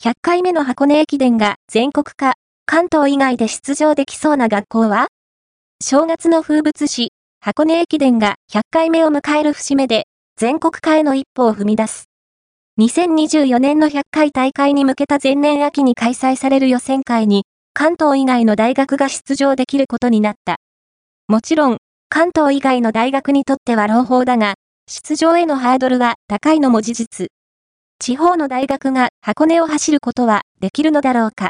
100回目の箱根駅伝が全国か、関東以外で出場できそうな学校は？正月の風物詩、箱根駅伝が100回目を迎える節目で、全国化への一歩を踏み出す。2024年の100回大会に向けた前年秋に開催される予選会に、関東以外の大学が出場できることになった。もちろん、関東以外の大学にとっては朗報だが、出場へのハードルは高いのも事実。地方の大学が箱根を走ることはできるのだろうか。